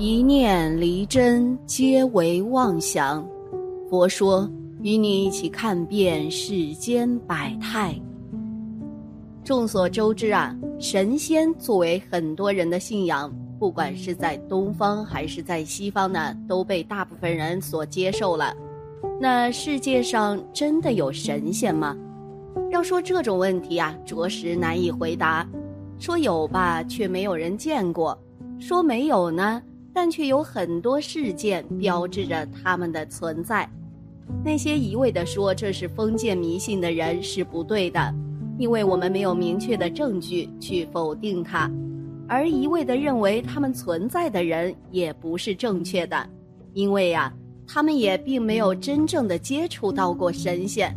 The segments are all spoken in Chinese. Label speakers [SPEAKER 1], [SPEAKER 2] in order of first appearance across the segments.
[SPEAKER 1] 一念离真，皆为妄想。佛说，与你一起看遍世间百态。众所周知啊，神仙作为很多人的信仰，不管是在东方还是在西方呢，都被大部分人所接受了。那世界上真的有神仙吗？要说这种问题啊，着实难以回答。说有吧，却没有人见过；说没有呢？但却有很多事件标志着他们的存在。那些一味地说这是封建迷信的人是不对的，因为我们没有明确的证据去否定它；而一味地认为他们存在的人也不是正确的，因为呀，他们也并没有真正的接触到过神仙。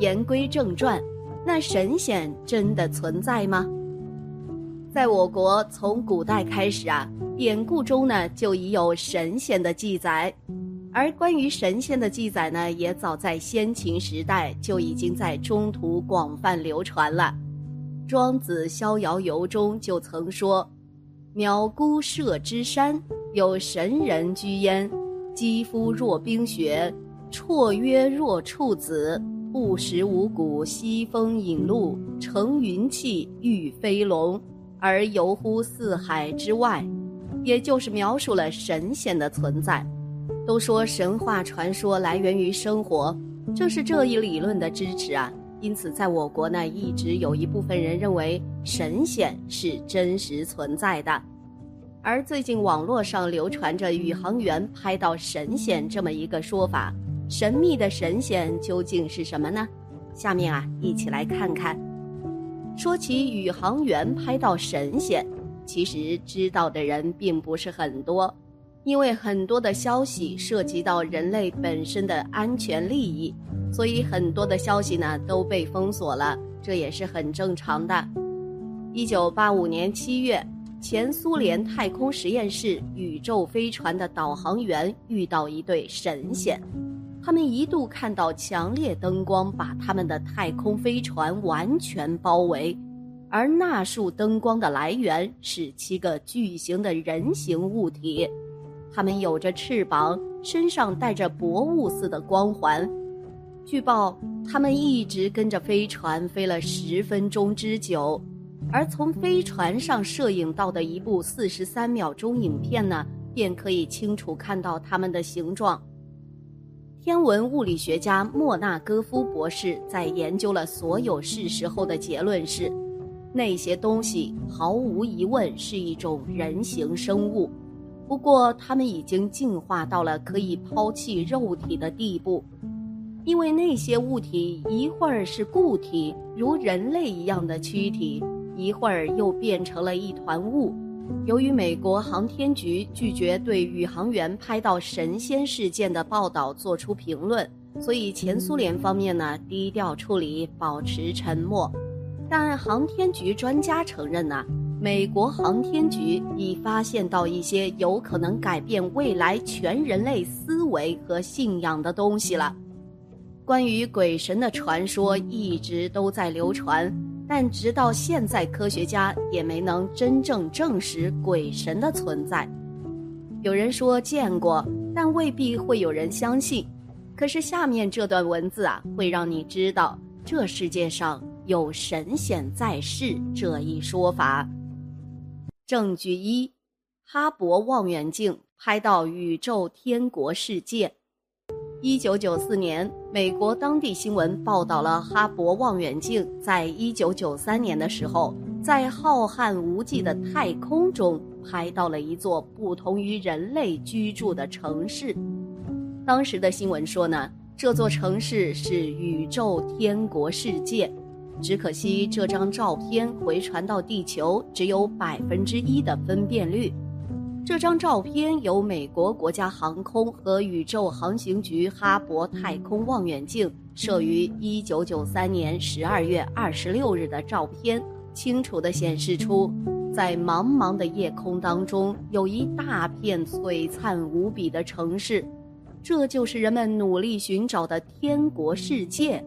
[SPEAKER 1] 言归正传，那神仙真的存在吗？在我国，从古代开始啊。典故中呢，就已有神仙的记载，而关于神仙的记载呢，也早在先秦时代就已经在中土广泛流传了。庄子《逍遥游》中就曾说：“渺孤射之山，有神人居焉，肌肤若冰雪，绰约若处子，不食五谷，西风饮露，乘云气，御飞龙，而游乎四海之外。”也就是描述了神仙的存在。都说神话传说来源于生活，正是这一理论的支持啊。因此，在我国呢，一直有一部分人认为神仙是真实存在的。而最近网络上流传着宇航员拍到神仙这么一个说法，神秘的神仙究竟是什么呢？下面啊，一起来看看。说起宇航员拍到神仙。其实知道的人并不是很多，因为很多的消息涉及到人类本身的安全利益，所以很多的消息呢都被封锁了，这也是很正常的。一九八五年七月，前苏联太空实验室宇宙飞船的导航员遇到一对神仙，他们一度看到强烈灯光把他们的太空飞船完全包围。而那束灯光的来源是七个巨型的人形物体，它们有着翅膀，身上带着薄雾似的光环。据报，他们一直跟着飞船飞了十分钟之久，而从飞船上摄影到的一部四十三秒钟影片呢，便可以清楚看到它们的形状。天文物理学家莫纳戈夫博士在研究了所有事实后的结论是。那些东西毫无疑问是一种人形生物，不过它们已经进化到了可以抛弃肉体的地步，因为那些物体一会儿是固体，如人类一样的躯体，一会儿又变成了一团雾。由于美国航天局拒绝对宇航员拍到神仙事件的报道做出评论，所以前苏联方面呢低调处理，保持沉默。但航天局专家承认呢，美国航天局已发现到一些有可能改变未来全人类思维和信仰的东西了。关于鬼神的传说一直都在流传，但直到现在，科学家也没能真正证实鬼神的存在。有人说见过，但未必会有人相信。可是下面这段文字啊，会让你知道这世界上。有神仙在世这一说法。证据一：哈勃望远镜拍到宇宙天国世界。一九九四年，美国当地新闻报道了哈勃望远镜在一九九三年的时候，在浩瀚无际的太空中拍到了一座不同于人类居住的城市。当时的新闻说呢，这座城市是宇宙天国世界。只可惜这张照片回传到地球只有百分之一的分辨率。这张照片由美国国家航空和宇宙航行局哈勃太空望远镜摄于1993年12月26日的照片，清楚地显示出，在茫茫的夜空当中有一大片璀璨无比的城市，这就是人们努力寻找的天国世界。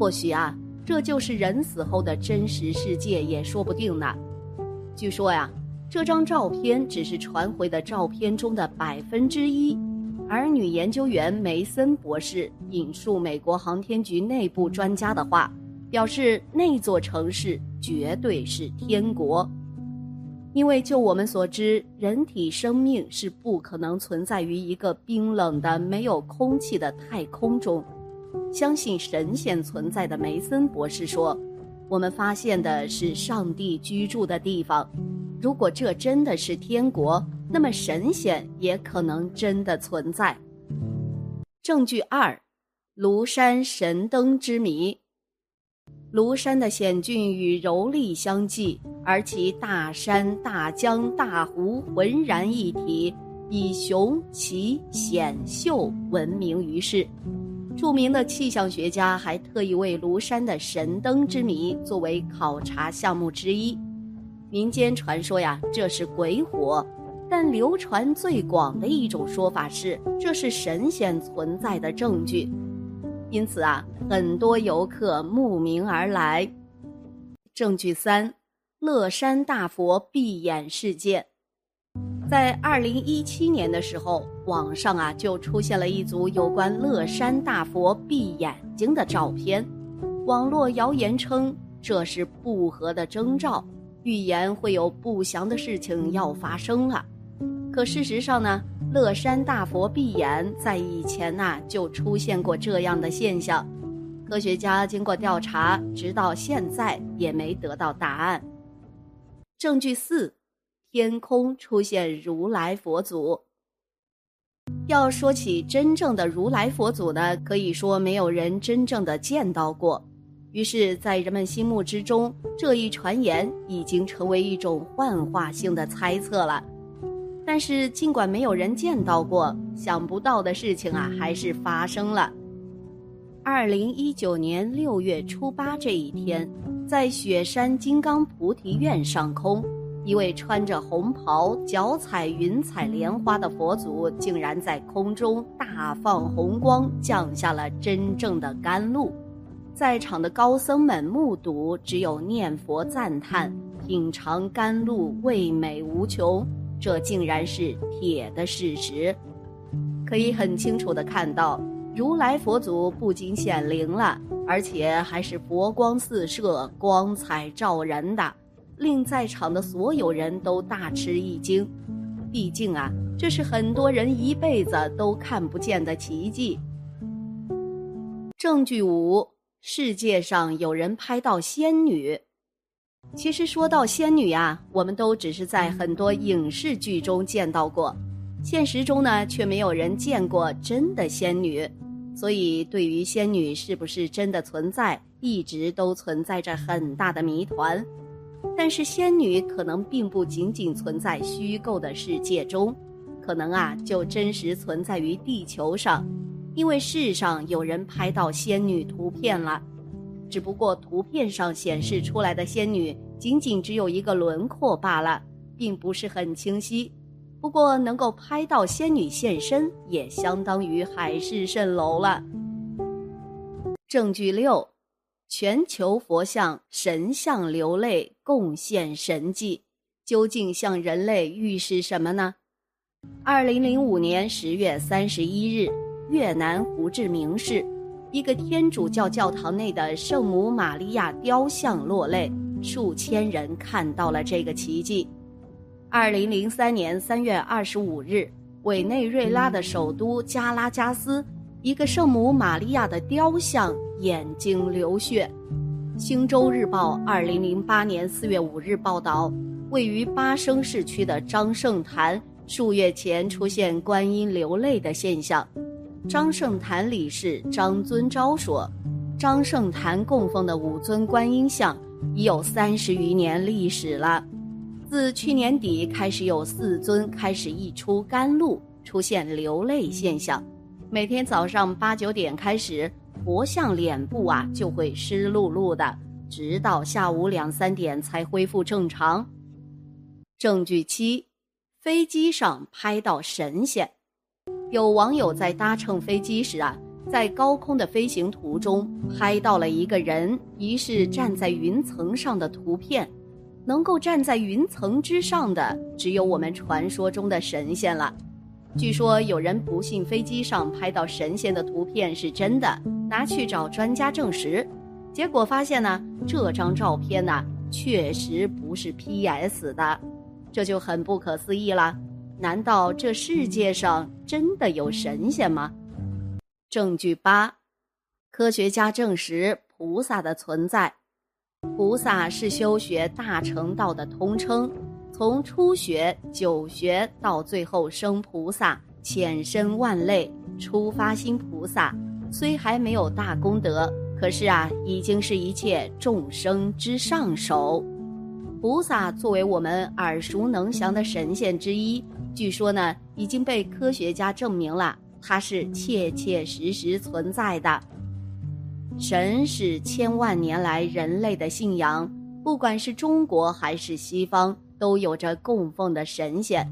[SPEAKER 1] 或许啊，这就是人死后的真实世界，也说不定呢。据说呀。这张照片只是传回的照片中的百分之一，而女研究员梅森博士引述美国航天局内部专家的话，表示那座城市绝对是天国，因为就我们所知，人体生命是不可能存在于一个冰冷的没有空气的太空中。相信神仙存在的梅森博士说：“我们发现的是上帝居住的地方。”如果这真的是天国，那么神仙也可能真的存在。证据二：庐山神灯之谜。庐山的险峻与柔丽相继，而其大山、大江、大湖浑然一体，以雄奇险秀闻名于世。著名的气象学家还特意为庐山的神灯之谜作为考察项目之一。民间传说呀，这是鬼火，但流传最广的一种说法是，这是神仙存在的证据。因此啊，很多游客慕名而来。证据三：乐山大佛闭眼事件。在二零一七年的时候，网上啊就出现了一组有关乐山大佛闭眼睛的照片，网络谣言称这是不和的征兆。预言会有不祥的事情要发生了，可事实上呢，乐山大佛闭眼在以前呐就出现过这样的现象，科学家经过调查，直到现在也没得到答案。证据四，天空出现如来佛祖。要说起真正的如来佛祖呢，可以说没有人真正的见到过。于是，在人们心目之中，这一传言已经成为一种幻化性的猜测了。但是，尽管没有人见到过，想不到的事情啊，还是发生了。二零一九年六月初八这一天，在雪山金刚菩提院上空，一位穿着红袍、脚踩云彩莲花的佛祖，竟然在空中大放红光，降下了真正的甘露。在场的高僧们目睹，只有念佛赞叹，品尝甘露味美无穷。这竟然是铁的事实，可以很清楚的看到，如来佛祖不仅显灵了，而且还是佛光四射、光彩照人的，令在场的所有人都大吃一惊。毕竟啊，这是很多人一辈子都看不见的奇迹。证据五。世界上有人拍到仙女，其实说到仙女啊，我们都只是在很多影视剧中见到过，现实中呢却没有人见过真的仙女，所以对于仙女是不是真的存在，一直都存在着很大的谜团。但是仙女可能并不仅仅存在虚构的世界中，可能啊就真实存在于地球上。因为世上有人拍到仙女图片了，只不过图片上显示出来的仙女仅仅只有一个轮廓罢了，并不是很清晰。不过能够拍到仙女现身，也相当于海市蜃楼了。证据六：全球佛像神像流泪，贡献神迹，究竟向人类预示什么呢？二零零五年十月三十一日。越南胡志明市，一个天主教教堂内的圣母玛利亚雕像落泪，数千人看到了这个奇迹。二零零三年三月二十五日，委内瑞拉的首都加拉加斯，一个圣母玛利亚的雕像眼睛流血。星洲日报二零零八年四月五日报道，位于巴生市区的张圣坛数月前出现观音流泪的现象。张圣坛理事张尊昭说：“张圣坛供奉的五尊观音像已有三十余年历史了。自去年底开始，有四尊开始溢出甘露，出现流泪现象。每天早上八九点开始，佛像脸部啊就会湿漉漉的，直到下午两三点才恢复正常。证据七：飞机上拍到神仙。有网友在搭乘飞机时啊，在高空的飞行途中拍到了一个人疑似站在云层上的图片。能够站在云层之上的，只有我们传说中的神仙了。据说有人不信飞机上拍到神仙的图片是真的，拿去找专家证实，结果发现呢，这张照片呢确实不是 PS 的，这就很不可思议了。难道这世界上真的有神仙吗？证据八，科学家证实菩萨的存在。菩萨是修学大乘道的通称，从初学、九学到最后生菩萨，浅身万类，初发心菩萨，虽还没有大功德，可是啊，已经是一切众生之上首。菩萨作为我们耳熟能详的神仙之一，据说呢，已经被科学家证明了，它是切切实实存在的。神是千万年来人类的信仰，不管是中国还是西方，都有着供奉的神仙。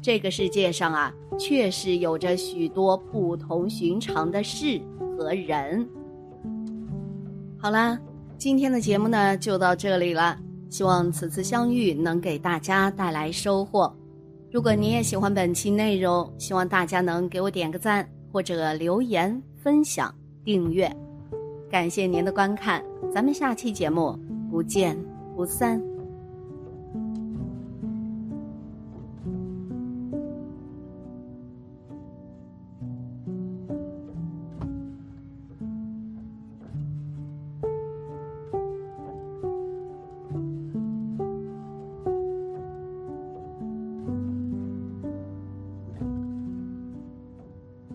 [SPEAKER 1] 这个世界上啊，确实有着许多不同寻常的事和人。好啦，今天的节目呢就到这里了，希望此次相遇能给大家带来收获。如果你也喜欢本期内容，希望大家能给我点个赞，或者留言、分享、订阅。感谢您的观看，咱们下期节目不见不散。